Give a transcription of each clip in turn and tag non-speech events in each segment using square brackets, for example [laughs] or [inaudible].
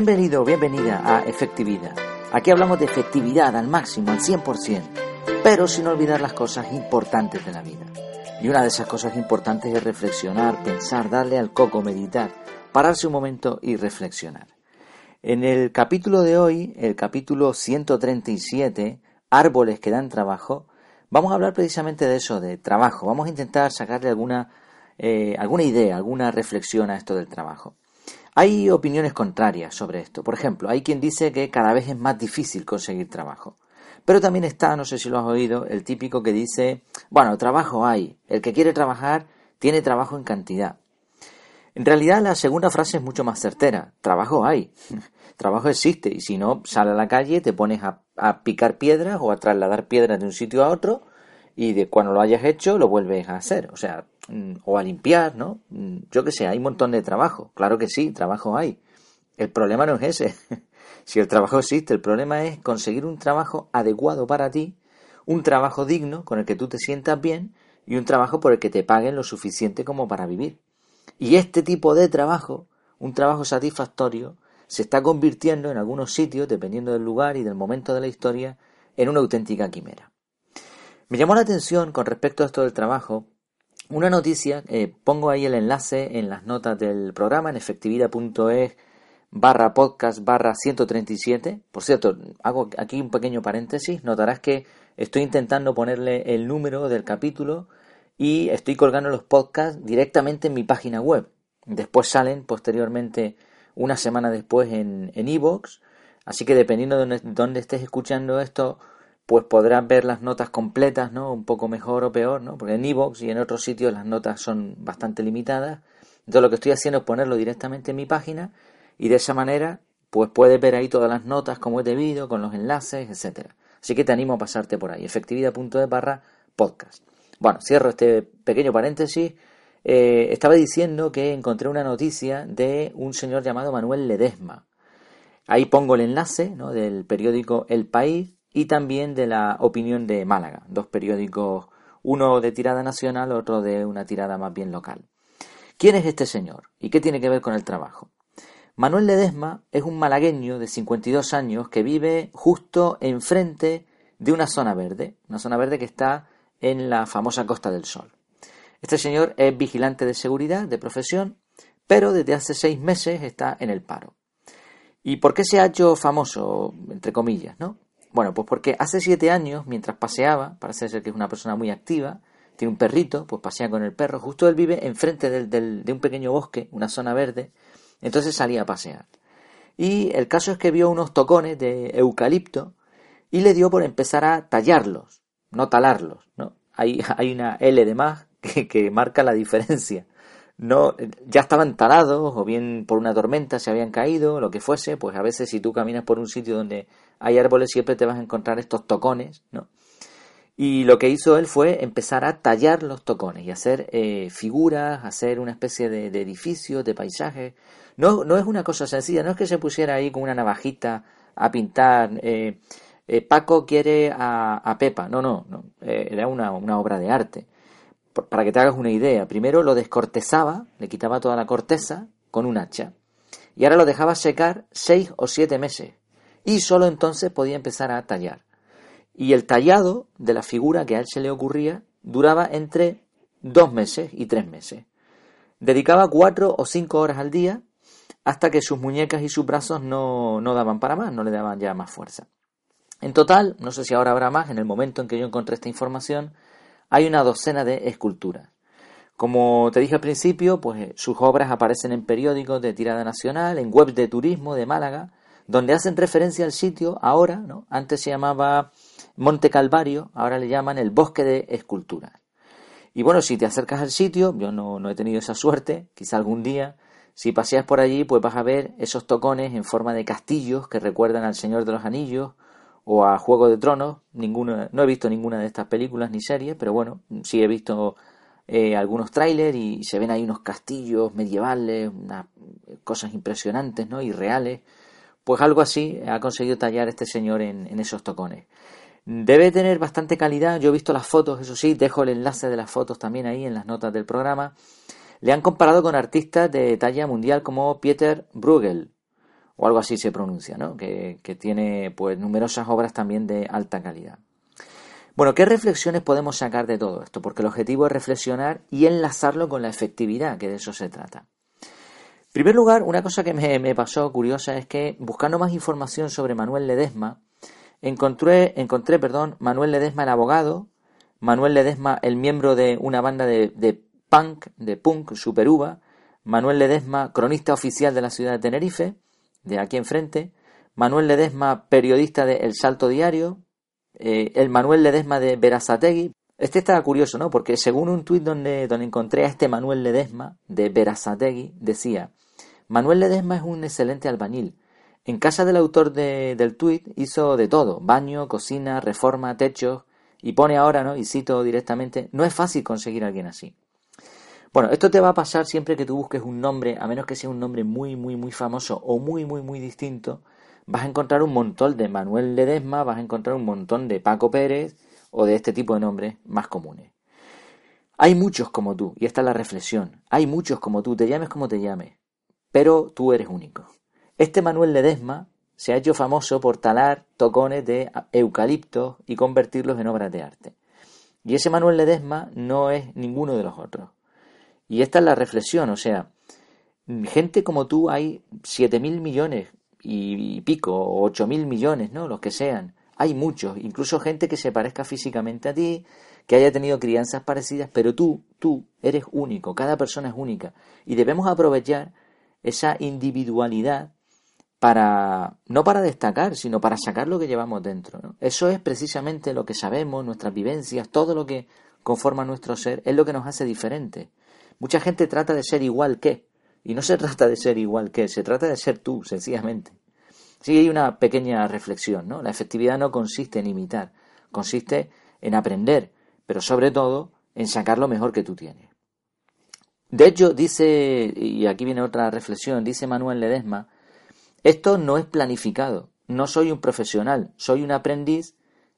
Bienvenido, bienvenida a Efectividad. Aquí hablamos de efectividad al máximo, al 100%, pero sin olvidar las cosas importantes de la vida. Y una de esas cosas importantes es reflexionar, pensar, darle al coco, meditar, pararse un momento y reflexionar. En el capítulo de hoy, el capítulo 137, Árboles que dan trabajo, vamos a hablar precisamente de eso, de trabajo. Vamos a intentar sacarle alguna, eh, alguna idea, alguna reflexión a esto del trabajo. Hay opiniones contrarias sobre esto. Por ejemplo, hay quien dice que cada vez es más difícil conseguir trabajo. Pero también está, no sé si lo has oído, el típico que dice, bueno, trabajo hay, el que quiere trabajar tiene trabajo en cantidad. En realidad la segunda frase es mucho más certera, trabajo hay, [laughs] trabajo existe y si no, sale a la calle, te pones a, a picar piedras o a trasladar piedras de un sitio a otro y de cuando lo hayas hecho lo vuelves a hacer. O sea, Mm, o a limpiar, ¿no? Mm, yo qué sé, hay un montón de trabajo. Claro que sí, trabajo hay. El problema no es ese. [laughs] si el trabajo existe, el problema es conseguir un trabajo adecuado para ti, un trabajo digno con el que tú te sientas bien y un trabajo por el que te paguen lo suficiente como para vivir. Y este tipo de trabajo, un trabajo satisfactorio, se está convirtiendo en algunos sitios, dependiendo del lugar y del momento de la historia, en una auténtica quimera. Me llamó la atención con respecto a esto del trabajo una noticia, eh, pongo ahí el enlace en las notas del programa en efectividad.es barra podcast barra 137. Por cierto, hago aquí un pequeño paréntesis. Notarás que estoy intentando ponerle el número del capítulo y estoy colgando los podcasts directamente en mi página web. Después salen posteriormente, una semana después, en Evox. Así que dependiendo de dónde estés escuchando esto, pues podrás ver las notas completas, ¿no? Un poco mejor o peor, ¿no? Porque en iVoox y en otros sitios las notas son bastante limitadas. Entonces lo que estoy haciendo es ponerlo directamente en mi página y de esa manera pues puedes ver ahí todas las notas como es debido, con los enlaces, etcétera. Así que te animo a pasarte por ahí, efectividad.de barra podcast. Bueno, cierro este pequeño paréntesis. Eh, estaba diciendo que encontré una noticia de un señor llamado Manuel Ledesma. Ahí pongo el enlace ¿no? del periódico El País y también de la opinión de Málaga, dos periódicos, uno de tirada nacional, otro de una tirada más bien local. ¿Quién es este señor y qué tiene que ver con el trabajo? Manuel Ledesma es un malagueño de 52 años que vive justo enfrente de una zona verde, una zona verde que está en la famosa Costa del Sol. Este señor es vigilante de seguridad de profesión, pero desde hace seis meses está en el paro. ¿Y por qué se ha hecho famoso, entre comillas, no? Bueno, pues porque hace siete años, mientras paseaba, parece ser que es una persona muy activa, tiene un perrito, pues pasea con el perro, justo él vive enfrente del, de un pequeño bosque, una zona verde, entonces salía a pasear. Y el caso es que vio unos tocones de eucalipto y le dio por empezar a tallarlos, no talarlos, ¿no? Hay, [laughs] hay una L de más que, que marca la diferencia. No, ya estaban talados o bien por una tormenta se habían caído, lo que fuese, pues a veces si tú caminas por un sitio donde hay árboles siempre te vas a encontrar estos tocones, ¿no? Y lo que hizo él fue empezar a tallar los tocones y hacer eh, figuras, hacer una especie de, de edificios, de paisajes. No, no es una cosa sencilla, no es que se pusiera ahí con una navajita a pintar. Eh, eh, Paco quiere a, Pepa. No, no, no. era una, una obra de arte. Para que te hagas una idea, primero lo descortezaba, le quitaba toda la corteza con un hacha. Y ahora lo dejaba secar seis o siete meses y solo entonces podía empezar a tallar. Y el tallado de la figura que a él se le ocurría duraba entre dos meses y tres meses. Dedicaba cuatro o cinco horas al día hasta que sus muñecas y sus brazos no, no daban para más, no le daban ya más fuerza. En total, no sé si ahora habrá más, en el momento en que yo encontré esta información, hay una docena de esculturas. Como te dije al principio, pues sus obras aparecen en periódicos de tirada nacional, en webs de turismo de Málaga, donde hacen referencia al sitio ahora, ¿no? Antes se llamaba Monte Calvario, ahora le llaman el Bosque de Esculturas. Y bueno, si te acercas al sitio, yo no, no he tenido esa suerte, quizá algún día, si paseas por allí, pues vas a ver esos tocones en forma de castillos que recuerdan al Señor de los Anillos o a Juego de Tronos. Ninguna, no he visto ninguna de estas películas ni series, pero bueno, sí he visto eh, algunos trailers y se ven ahí unos castillos medievales, unas cosas impresionantes, ¿no? Y reales. Pues algo así ha conseguido tallar este señor en, esos tocones. Debe tener bastante calidad. Yo he visto las fotos, eso sí, dejo el enlace de las fotos también ahí en las notas del programa. Le han comparado con artistas de talla mundial como Peter Bruegel o algo así se pronuncia, ¿no? Que, tiene pues numerosas obras también de alta calidad. Bueno, ¿qué reflexiones podemos sacar de todo esto? Porque el objetivo es reflexionar y enlazarlo con la efectividad, que de eso se trata. En primer lugar, una cosa que me, pasó curiosa es que buscando más información sobre Manuel Ledesma, encontré, encontré perdón, Manuel Ledesma el abogado, Manuel Ledesma el miembro de una banda de, de punk, de punk, Superuva, Manuel Ledesma, cronista oficial de la ciudad de Tenerife, de aquí enfrente, Manuel Ledesma, periodista de El Salto Diario, eh, el Manuel Ledesma de Verazategui. Este está curioso, ¿no? Porque según un tuit donde, donde encontré a este Manuel Ledesma de Verazategui, decía, Manuel Ledesma es un excelente albañil. En casa del autor del tuit hizo de todo, baño, cocina, reforma, techos, y pone ahora, ¿no? Y cito directamente, no es fácil conseguir a alguien así. Bueno, esto te va a pasar siempre que tú busques un nombre, a menos que sea un nombre muy, muy, muy famoso o muy, muy, muy distinto, vas a encontrar un montón de Manuel Ledesma, vas a encontrar un montón de Paco Pérez o de este tipo de nombres más comunes. Hay muchos como tú, y esta es la reflexión. Hay muchos como tú, te llames como te llames, pero tú eres único. Este Manuel Ledesma se ha hecho famoso por talar tocones de eucaliptos y convertirlos en obras de arte. Y ese Manuel Ledesma no es ninguno de los otros. Y esta es la reflexión, o sea, gente como tú hay siete mil millones y pico, o ocho mil millones, ¿no? Los que sean. Hay muchos, incluso gente que se parezca físicamente a ti, que haya tenido crianzas parecidas, pero tú, tú eres único, cada persona es única. Y debemos aprovechar esa individualidad para, no para destacar, sino para sacar lo que llevamos dentro. Eso es precisamente lo que sabemos, nuestras vivencias, todo lo que conforma nuestro ser, es lo que nos hace diferente. Mucha gente trata de ser igual que, y no se trata de ser igual que, se trata de ser tú, sencillamente. Sí hay una pequeña reflexión, ¿no? La efectividad no consiste en imitar, consiste en aprender, pero sobre todo en sacar lo mejor que tú tienes. De hecho, dice, y aquí viene otra reflexión, dice Manuel Ledesma, esto no es planificado, no soy un profesional, soy un aprendiz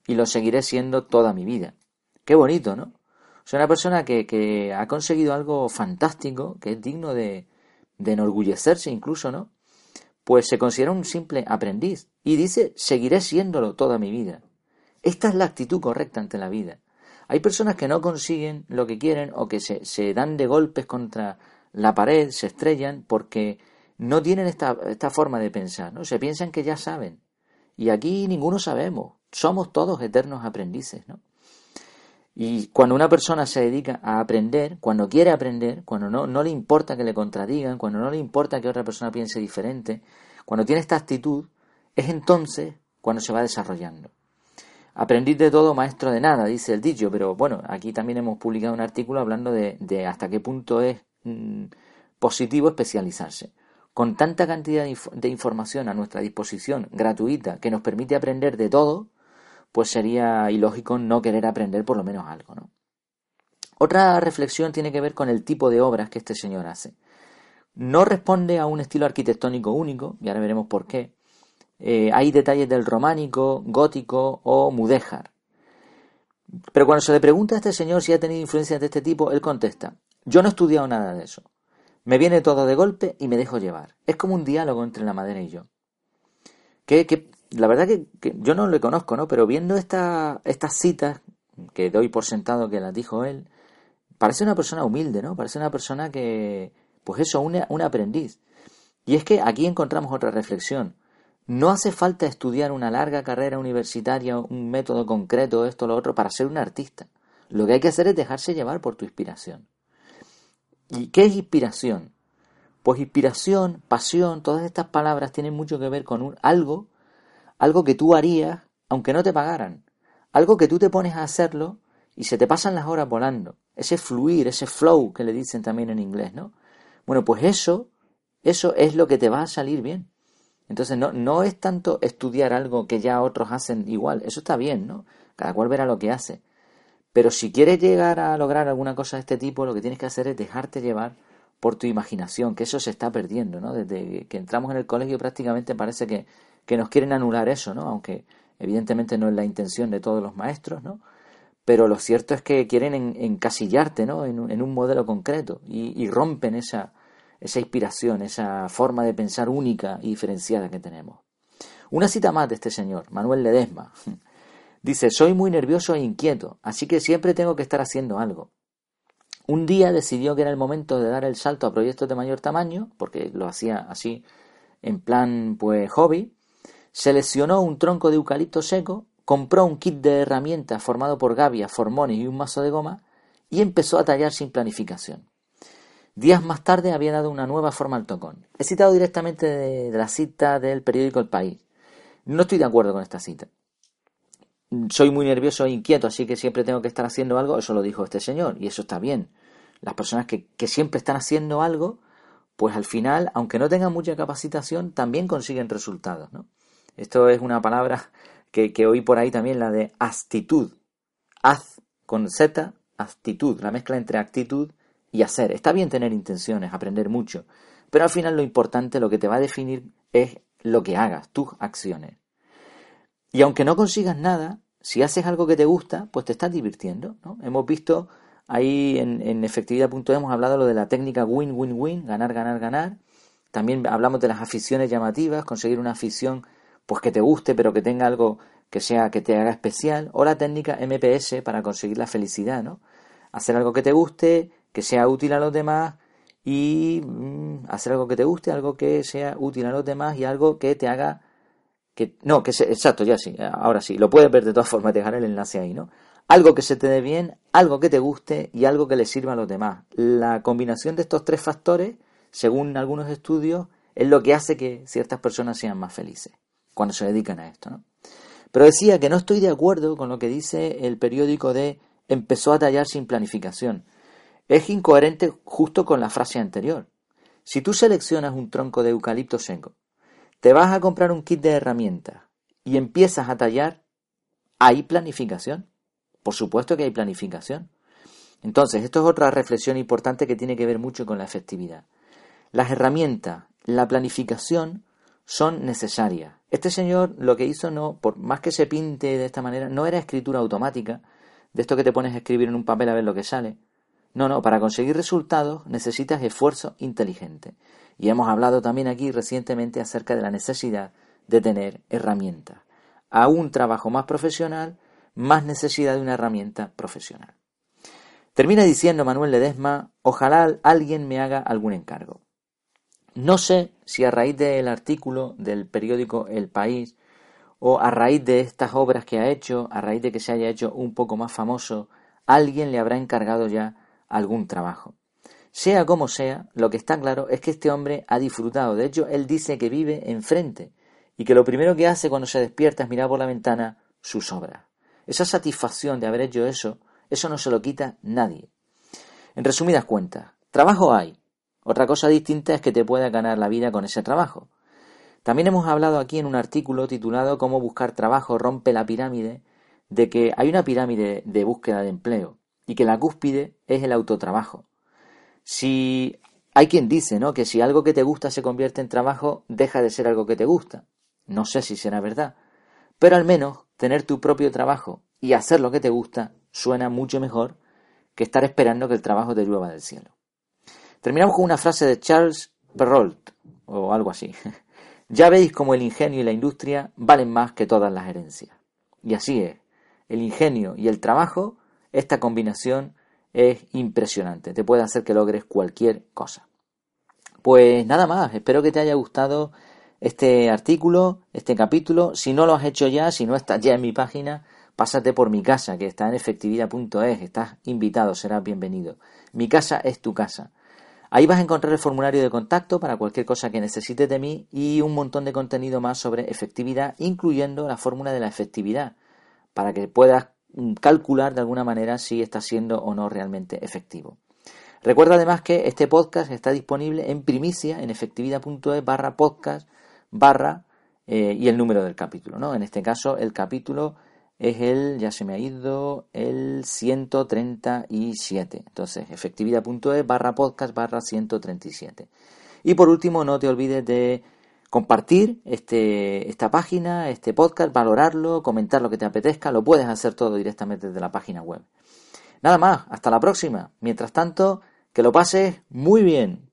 y lo seguiré siendo toda mi vida. Qué bonito, ¿no? Una persona que, que ha conseguido algo fantástico, que es digno de, de enorgullecerse incluso, ¿no? Pues se considera un simple aprendiz y dice, seguiré siéndolo toda mi vida. Esta es la actitud correcta ante la vida. Hay personas que no consiguen lo que quieren o que se, se dan de golpes contra la pared, se estrellan porque no tienen esta, esta forma de pensar, ¿no? Se piensan que ya saben. Y aquí ninguno sabemos. Somos todos eternos aprendices, ¿no? Y cuando una persona se dedica a aprender, cuando quiere aprender, cuando no, no le importa que le contradigan, cuando no le importa que otra persona piense diferente, cuando tiene esta actitud, es entonces cuando se va desarrollando. Aprendiz de todo, maestro de nada, dice el dicho, pero bueno, aquí también hemos publicado un artículo hablando de, de hasta qué punto es mm, positivo especializarse. Con tanta cantidad de información a nuestra disposición, gratuita, que nos permite aprender de todo, pues sería ilógico no querer aprender por lo menos algo, ¿no? Otra reflexión tiene que ver con el tipo de obras que este señor hace. No responde a un estilo arquitectónico único, y ahora veremos por qué. Eh, hay detalles del románico, gótico o mudéjar. Pero cuando se le pregunta a este señor si ha tenido influencias de este tipo, él contesta, yo no he estudiado nada de eso. Me viene todo de golpe y me dejo llevar. Es como un diálogo entre la madera y yo. ¿Qué, la verdad que, yo no le conozco, ¿no? Pero viendo esta, estas citas, que doy por sentado que las dijo él, parece una persona humilde, ¿no? Parece una persona que, pues eso, un, un aprendiz. Y es que aquí encontramos otra reflexión. No hace falta estudiar una larga carrera universitaria, un método concreto, esto lo otro, para ser un artista. Lo que hay que hacer es dejarse llevar por tu inspiración. ¿Y qué es inspiración? Pues inspiración, pasión, todas estas palabras tienen mucho que ver con un, algo algo que tú harías aunque no te pagaran, algo que tú te pones a hacerlo y se te pasan las horas volando, ese fluir, ese flow que le dicen también en inglés, ¿no? Bueno, pues eso, eso es lo que te va a salir bien. Entonces no, no es tanto estudiar algo que ya otros hacen igual, eso está bien, ¿no? Cada cual verá lo que hace. Pero si quieres llegar a lograr alguna cosa de este tipo, lo que tienes que hacer es dejarte llevar por tu imaginación, que eso se está perdiendo, ¿no? Desde que entramos en el colegio prácticamente parece que que nos quieren anular eso, ¿no? Aunque evidentemente no es la intención de todos los maestros, ¿no? Pero lo cierto es que quieren encasillarte, ¿no? En un, modelo concreto y, rompen esa, esa inspiración, esa forma de pensar única y diferenciada que tenemos. Una cita más de este señor, Manuel Ledesma. [laughs] Dice, soy muy nervioso e inquieto, así que siempre tengo que estar haciendo algo. Un día decidió que era el momento de dar el salto a proyectos de mayor tamaño, porque lo hacía así en plan pues hobby, seleccionó un tronco de eucalipto seco, compró un kit de herramientas formado por gavias, formones y un mazo de goma y empezó a tallar sin planificación. Días más tarde había dado una nueva forma al tocón. He citado directamente de, la cita del periódico El País. No estoy de acuerdo con esta cita. Soy muy nervioso e inquieto, así que siempre tengo que estar haciendo algo. Eso lo dijo este señor, y eso está bien. Las personas que, siempre están haciendo algo, pues al final, aunque no tengan mucha capacitación, también consiguen resultados. Esto es una palabra que, oí por ahí también, la de actitud. Haz con Z, actitud, la mezcla entre actitud y hacer. Está bien tener intenciones, aprender mucho, pero al final lo importante, lo que te va a definir es lo que hagas, tus acciones. Y aunque no consigas nada, si haces algo que te gusta, pues te estás divirtiendo. ¿no? Hemos visto ahí en, en efectividad.es, hemos hablado lo de la técnica win-win-win, ganar, ganar, ganar. También hablamos de las aficiones llamativas, conseguir una afición pues que te guste, pero que tenga algo que sea que te haga especial, o la técnica MPS para conseguir la felicidad, ¿no? Hacer algo que te guste, que sea útil a los demás y mm, hacer algo que te guste, algo que sea útil a los demás y algo que te haga que no, que se, exacto, ya sí, ahora sí, lo puedes ver de todas formas, dejar el enlace ahí, ¿no? Algo que se te dé bien, algo que te guste y algo que le sirva a los demás. La combinación de estos tres factores, según algunos estudios, es lo que hace que ciertas personas sean más felices cuando se dedican a esto. Pero decía que no estoy de acuerdo con lo que dice el periódico de empezó a tallar sin planificación. Es incoherente justo con la frase anterior. Si tú seleccionas un tronco de eucalipto seco, te vas a comprar un kit de herramientas y empiezas a tallar, ¿hay planificación? Por supuesto que hay planificación. Entonces, esto es otra reflexión importante que tiene que ver mucho con la efectividad. Las herramientas, la planificación son necesarias. Este señor lo que hizo no, por más que se pinte de esta manera, no era escritura automática, de esto que te pones a escribir en un papel a ver lo que sale. No, no, para conseguir resultados necesitas esfuerzo inteligente. Y hemos hablado también aquí recientemente acerca de la necesidad de tener herramientas. A un trabajo más profesional, más necesidad de una herramienta profesional. Termina diciendo Manuel Ledesma, ojalá alguien me haga algún encargo. No sé si a raíz del artículo del periódico El País o a raíz de estas obras que ha hecho, a raíz de que se haya hecho un poco más famoso, alguien le habrá encargado ya algún trabajo. Sea como sea, lo que está claro es que este hombre ha disfrutado. De hecho, él dice que vive enfrente y que lo primero que hace cuando se despierta es mirar por la ventana sus obras. Esa satisfacción de haber hecho eso, eso no se lo quita nadie. En resumidas cuentas, trabajo hay. Otra cosa distinta es que te pueda ganar la vida con ese trabajo. También hemos hablado aquí en un artículo titulado Cómo buscar trabajo rompe la pirámide, de que hay una pirámide de búsqueda de empleo y que la cúspide es el autotrabajo. Si hay quien dice, ¿no? que si algo que te gusta se convierte en trabajo, deja de ser algo que te gusta. No sé si será verdad, pero al menos tener tu propio trabajo y hacer lo que te gusta suena mucho mejor que estar esperando que el trabajo te llueva del cielo. Terminamos con una frase de Charles Perrault, o algo así. [laughs] Ya veis cómo el ingenio y la industria valen más que todas las herencias. Y así es. El ingenio y el trabajo, esta combinación es impresionante. Te puede hacer que logres cualquier cosa. Pues nada más, espero que te haya gustado este artículo, este capítulo. Si no lo has hecho ya, si no estás ya en mi página, pásate por mi casa, que está en efectividad.es. Estás invitado, serás bienvenido. Mi casa es tu casa. Ahí vas a encontrar el formulario de contacto para cualquier cosa que necesites de mí y un montón de contenido más sobre efectividad, incluyendo la fórmula de la efectividad, para que puedas mm, calcular de alguna manera si está siendo o no realmente efectivo. Recuerda además que este podcast está disponible en primicia en efectividad.es barra podcast barra eh, y el número del capítulo. ¿no? En este caso, el capítulo es el, ya se me ha ido, el 137. Entonces, efectividad.es barra podcast barra 137. Y por último, no te olvides de compartir este, esta página, este podcast, valorarlo, comentar lo que te apetezca. Lo puedes hacer todo directamente desde la página web. Nada más, hasta la próxima. Mientras tanto, que lo pases muy bien.